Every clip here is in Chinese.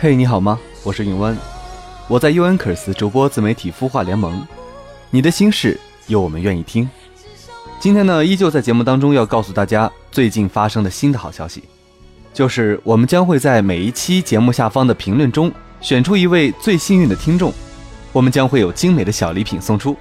嘿你好吗？我是云湾，我在 u n c r s 主播自媒体孵化联盟，你的心事有我们愿意听。今天呢，依旧在节目当中要告诉大家最近发生的新的好消息，就是我们将会在每一期节目下方的评论中选出一位最幸运的听众，我们将会有精美的小礼品送出。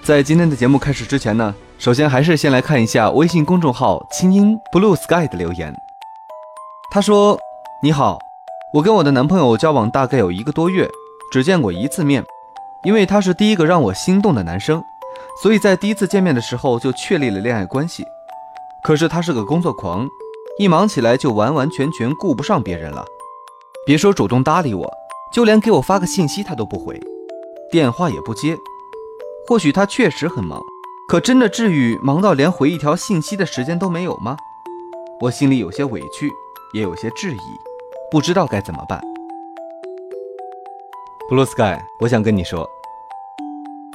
在今天的节目开始之前呢，首先还是先来看一下微信公众号“清音 Blue Sky” 的留言。他说：“你好，我跟我的男朋友交往大概有一个多月，只见过一次面。因为他是第一个让我心动的男生，所以在第一次见面的时候就确立了恋爱关系。可是他是个工作狂，一忙起来就完完全全顾不上别人了。别说主动搭理我，就连给我发个信息他都不回，电话也不接。或许他确实很忙，可真的至于忙到连回一条信息的时间都没有吗？我心里有些委屈，也有些质疑，不知道该怎么办。Blue Sky，我想跟你说，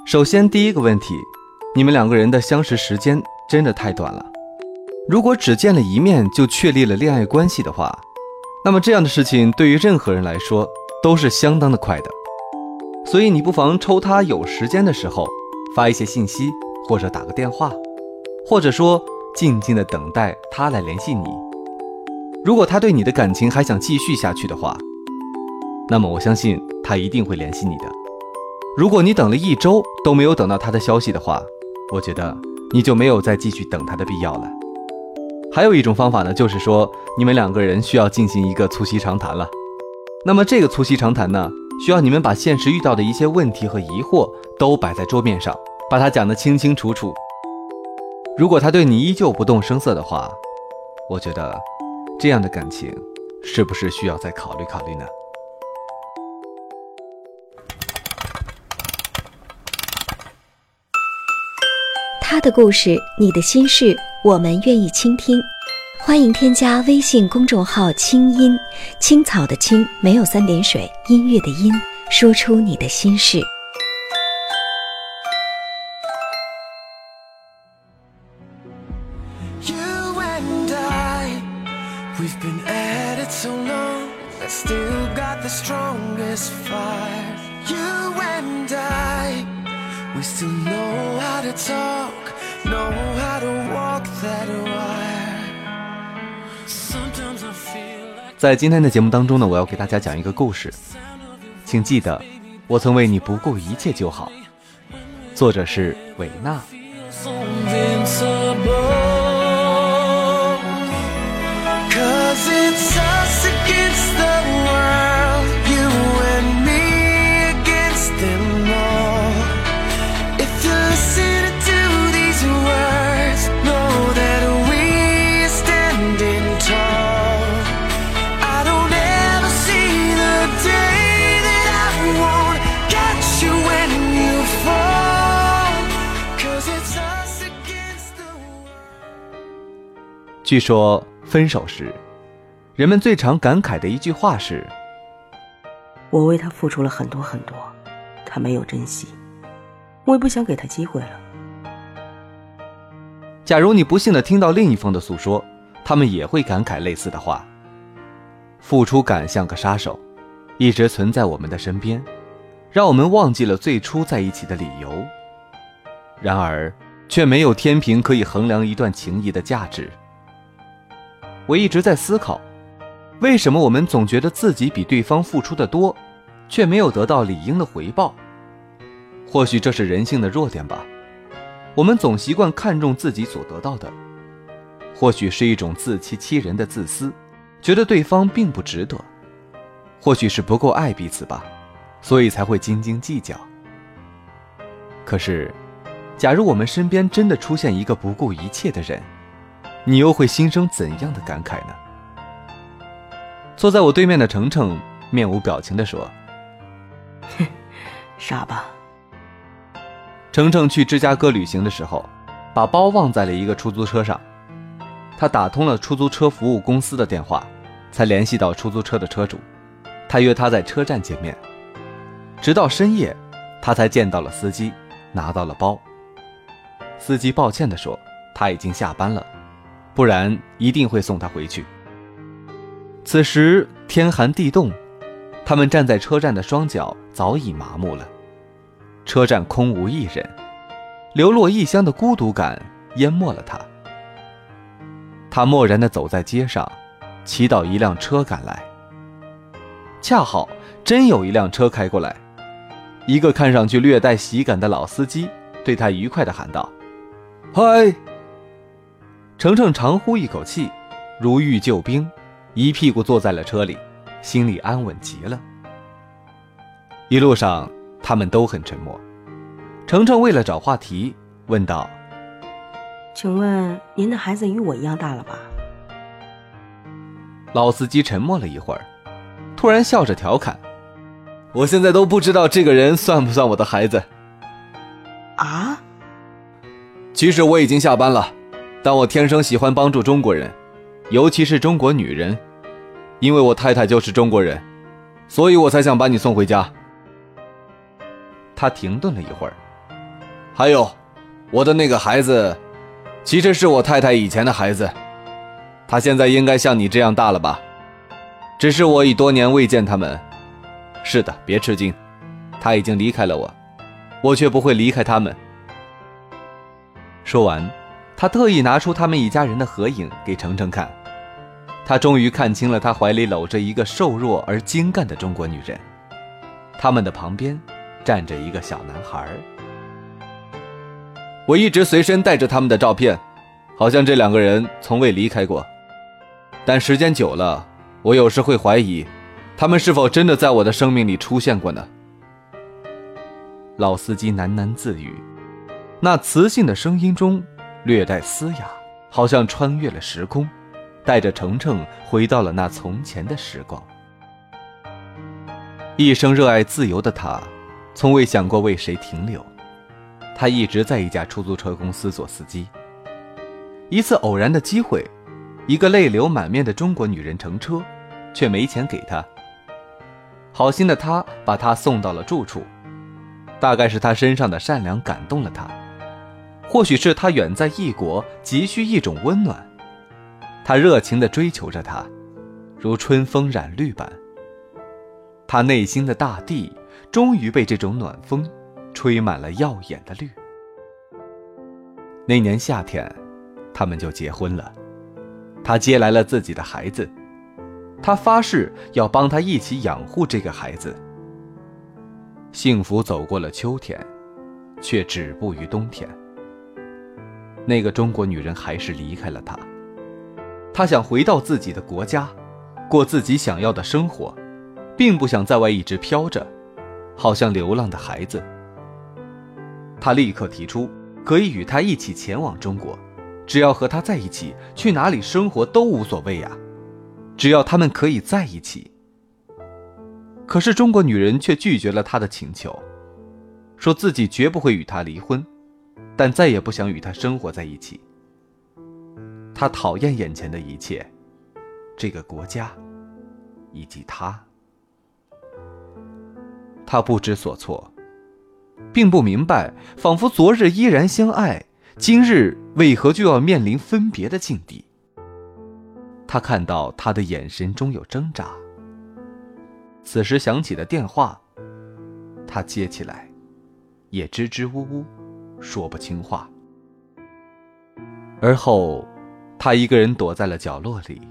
首先第一个问题，你们两个人的相识时间真的太短了。如果只见了一面就确立了恋爱关系的话，那么这样的事情对于任何人来说都是相当的快的。所以你不妨抽他有时间的时候发一些信息，或者打个电话，或者说静静的等待他来联系你。如果他对你的感情还想继续下去的话，那么我相信他一定会联系你的。如果你等了一周都没有等到他的消息的话，我觉得你就没有再继续等他的必要了。还有一种方法呢，就是说你们两个人需要进行一个促膝长谈了。那么这个促膝长谈呢，需要你们把现实遇到的一些问题和疑惑都摆在桌面上，把它讲得清清楚楚。如果他对你依旧不动声色的话，我觉得这样的感情是不是需要再考虑考虑呢？他的故事，你的心事，我们愿意倾听。欢迎添加微信公众号“清音青草”的青，没有三点水，音乐的音，说出你的心事。We've been at it so long, I still got the strongest fire. You and I, we still know how to talk, know how to walk that wire. Sometimes I feel like 在今天的节目当中呢，我要给大家讲一个故事，请记得，我曾为你不顾一切就好。作者是韦纳。据说分手时，人们最常感慨的一句话是我为他付出了很多很多，他没有珍惜，我也不想给他机会了。：“假如你不幸的听到另一方的诉说，他们也会感慨类似的话。付出感像个杀手，一直存在我们的身边，让我们忘记了最初在一起的理由。然而，却没有天平可以衡量一段情谊的价值。我一直在思考，为什么我们总觉得自己比对方付出的多，却没有得到理应的回报？或许这是人性的弱点吧。我们总习惯看重自己所得到的，或许是一种自欺欺人的自私，觉得对方并不值得；或许是不够爱彼此吧，所以才会斤斤计较。可是，假如我们身边真的出现一个不顾一切的人，你又会心生怎样的感慨呢？坐在我对面的程程面无表情地说哼傻吧？：“程程去芝加哥旅行的时候，把包忘在了一个出租车上。他打通了出租车服务公司的电话，才联系到出租车的车主。他约他在车站见面，直到深夜，他才见到了司机，拿到了包。司机抱歉地说，他已经下班了，不然一定会送他回去。此时天寒地冻，他们站在车站的双脚早已麻木了。车站空无一人，流落异乡的孤独感淹没了他。他漠然地走在街上，祈祷一辆车赶来。恰好真有一辆车开过来，一个看上去略带喜感的老司机对他愉快地喊道：“嗨！”程程长呼一口气，如遇救兵，一屁股坐在了车里，心里安稳极了。一路上，他们都很沉默。程程为了找话题，问道请问您的孩子与我一样大了吧？：“老司机沉默了一会儿，突然笑着调侃：‘我现在都不知道这个人算不算我的孩子。啊？其实我已经下班了，但我天生喜欢帮助中国人，尤其是中国女人，因为我太太就是中国人，所以我才想把你送回家。’他停顿了一会儿，还有，我的那个孩子，其实是我太太以前的孩子，他现在应该像你这样大了吧？只是我已多年未见他们。是的，别吃惊，他已经离开了我，我却不会离开他们。说完，他特意拿出他们一家人的合影给程程看。他终于看清了，他怀里搂着一个瘦弱而精干的中国女人，他们的旁边站着一个小男孩。我一直随身带着他们的照片，好像这两个人从未离开过。但时间久了，我有时会怀疑，他们是否真的在我的生命里出现过呢？老司机喃喃自语。那磁性的声音中略带嘶哑，好像穿越了时空，带着程程回到了那从前的时光。一生热爱自由的他，从未想过为谁停留。他一直在一家出租车公司做司机。一次偶然的机会，一个泪流满面的中国女人乘车，却没钱给他。好心的他把她送到了住处，大概是他身上的善良感动了她。或许是他远在异国，急需一种温暖，他热情地追求着她，如春风染绿般。他内心的大地终于被这种暖风吹满了耀眼的绿。那年夏天，他们就结婚了。他接来了自己的孩子，他发誓要帮他一起养护这个孩子。幸福走过了秋天，却止步于冬天。那个中国女人还是离开了他。她想回到自己的国家，过自己想要的生活，并不想在外一直飘着，好像流浪的孩子。他立刻提出可以与他一起前往中国，只要和他在一起，去哪里生活都无所谓呀，只要他们可以在一起。可是中国女人却拒绝了他的请求，说自己绝不会与他离婚。但再也不想与他生活在一起。他讨厌眼前的一切，这个国家，以及他。他不知所措，并不明白，仿佛昨日依然相爱，今日为何就要面临分别的境地？他看到他的眼神中有挣扎。此时响起的电话，他接起来，也支支吾吾。说不清话。而后，他一个人躲在了角落里，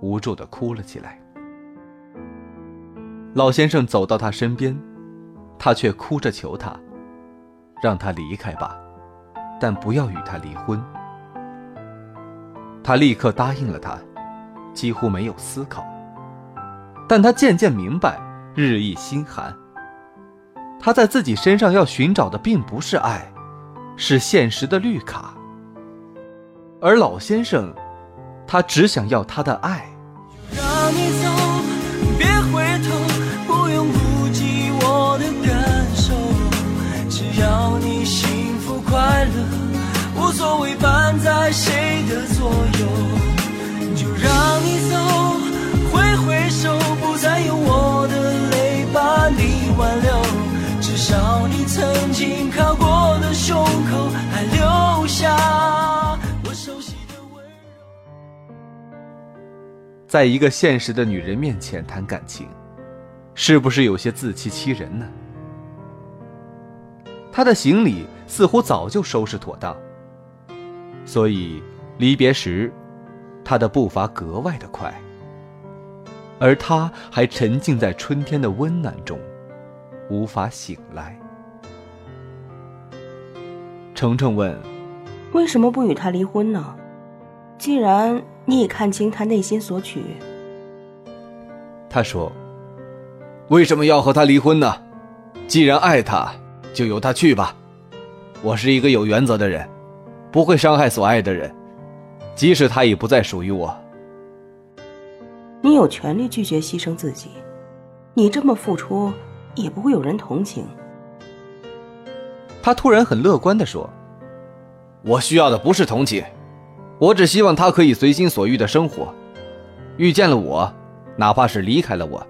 无助的哭了起来。老先生走到他身边，他却哭着求他，让他离开吧，但不要与他离婚。他立刻答应了他，几乎没有思考。但他渐渐明白，日益心寒。他在自己身上要寻找的并不是爱，是现实的绿卡，而老先生，他只想要她的爱。就让你走，别回头，不用顾及我的感受，只要你幸福快乐，无所谓伴在谁的左右。就让你走，挥挥手，不再用我的泪把你挽留，少你曾经靠过的胸口还留下我熟悉的温柔。在一个现实的女人面前谈感情，是不是有些自欺欺人呢？他的行李似乎早就收拾妥当，所以离别时，他的步伐格外的快，而他还沉浸在春天的温暖中，无法醒来。程程问为什么不与他离婚呢？既然你已看清他内心所取，他说：“为什么要和他离婚呢？既然爱他，就由他去吧。我是一个有原则的人，不会伤害所爱的人，即使他已不再属于我。你有权利拒绝牺牲自己。你这么付出，也不会有人同情。”他突然很乐观地说：“我需要的不是同情，我只希望他可以随心所欲的生活。遇见了我，哪怕是离开了我，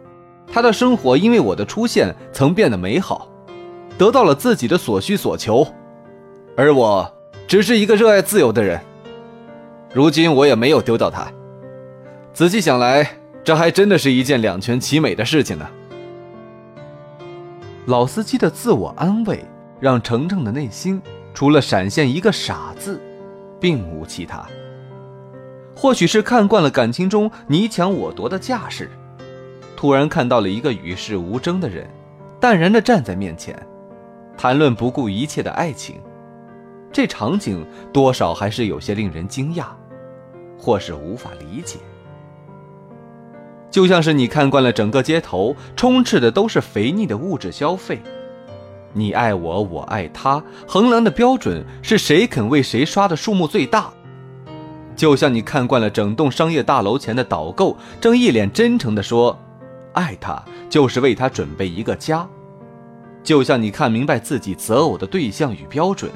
他的生活因为我的出现曾变得美好，得到了自己的所需所求。而我只是一个热爱自由的人，如今我也没有丢掉他。仔细想来，这还真的是一件两全其美的事情呢。”老司机的自我安慰。让程程的内心除了闪现一个傻字，并无其他。或许是看惯了感情中你抢我夺的架势，突然看到了一个与世无争的人，淡然地站在面前，谈论不顾一切的爱情，这场景多少还是有些令人惊讶，或是无法理解。就像是你看惯了整个街头充斥的都是肥腻的物质消费。你爱我，我爱他，衡量的标准是谁肯为谁刷的数目最大。就像你看惯了整栋商业大楼前的导购，正一脸真诚地说：“爱他就是为他准备一个家。”就像你看明白自己择偶的对象与标准，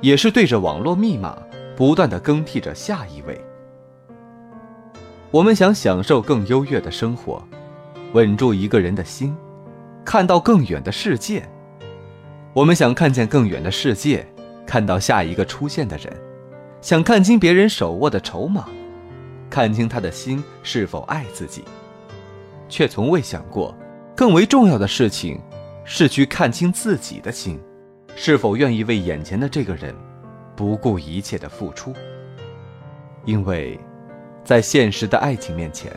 也是对着网络密码不断地更替着下一位。我们想享受更优越的生活，稳住一个人的心，看到更远的世界。我们想看见更远的世界，看到下一个出现的人，想看清别人手握的筹码，看清他的心是否爱自己，却从未想过，更为重要的事情，是去看清自己的心，是否愿意为眼前的这个人，不顾一切的付出。因为，在现实的爱情面前，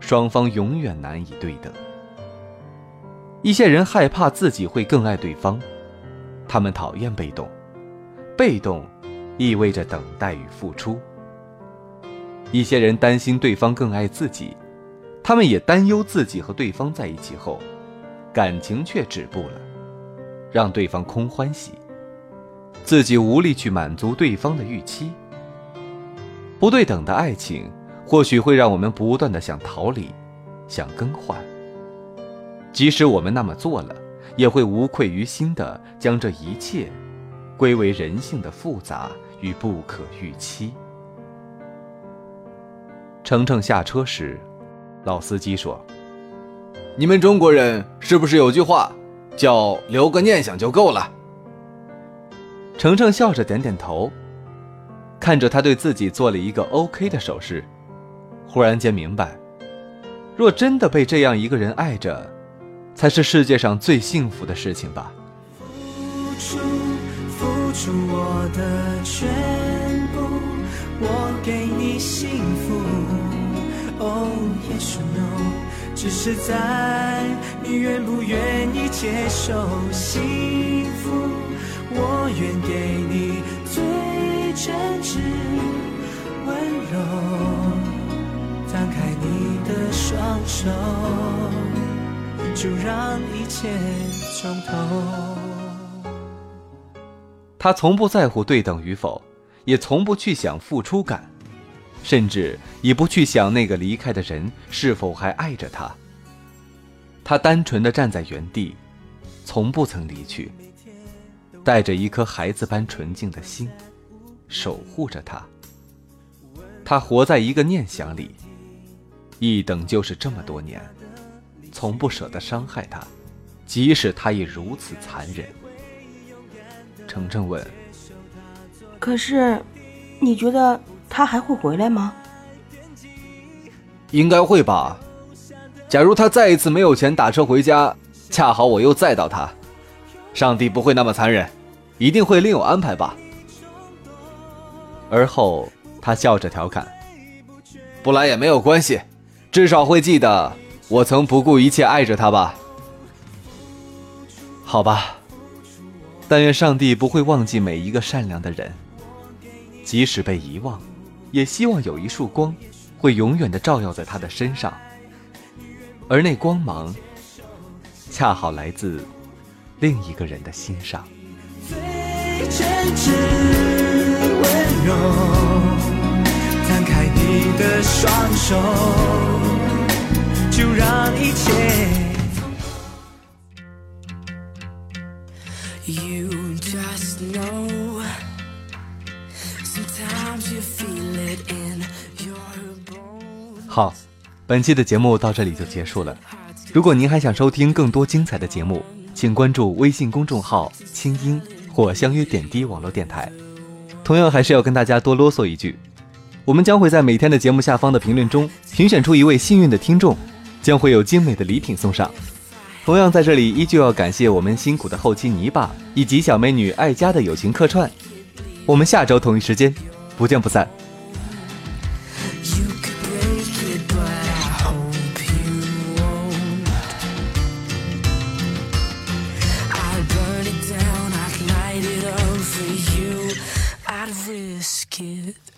双方永远难以对等。一些人害怕自己会更爱对方，他们讨厌被动，被动意味着等待与付出。一些人担心对方更爱自己，他们也担忧自己和对方在一起后，感情却止步了，让对方空欢喜，自己无力去满足对方的预期。不对等的爱情，或许会让我们不断的想逃离，想更换。即使我们那么做了，也会无愧于心的将这一切归为人性的复杂与不可预期。程程下车时，老司机说：“你们中国人是不是有句话，叫留个念想就够了？”程程笑着点点头，看着他对自己做了一个 OK 的手势，忽然间明白，若真的被这样一个人爱着。才是世界上最幸福的事情吧。付出，付出我的全部，我给你幸福。Oh yes or no，只是在你愿不愿意接受幸福，我愿给你最真挚温柔，张开你的双手。就让一切从头。他从不在乎对等与否，也从不去想付出感，甚至也不去想那个离开的人是否还爱着他。他单纯的站在原地，从不曾离去，带着一颗孩子般纯净的心，守护着他。他活在一个念想里，一等就是这么多年，从不舍得伤害他，即使他已如此残忍。程程问可是，你觉得他还会回来吗？：“应该会吧？假如他再一次没有钱打车回家，恰好我又载到他，上帝不会那么残忍，一定会另有安排吧。”而后，他笑着调侃：“不来也没有关系，至少会记得我曾不顾一切爱着他吧。”好吧，但愿上帝不会忘记每一个善良的人，即使被遗忘，也希望有一束光，会永远的照耀在他的身上，而那光芒，恰好来自另一个人的心上。最真挚柔，摊开你的双手，就让一切。You just know, sometimes you feel it in your bones. 好，本期的节目到这里就结束了。如果您还想收听更多精彩的节目，请关注微信公众号“清音”或“相约点滴”网络电台。同样，还是要跟大家多啰嗦一句，我们将会在每天的节目下方的评论中评选出一位幸运的听众，将会有精美的礼品送上。同样，在这里依旧要感谢我们辛苦的后期泥巴以及小美女爱佳的友情客串。我们下周同一时间不见不散。Risk it.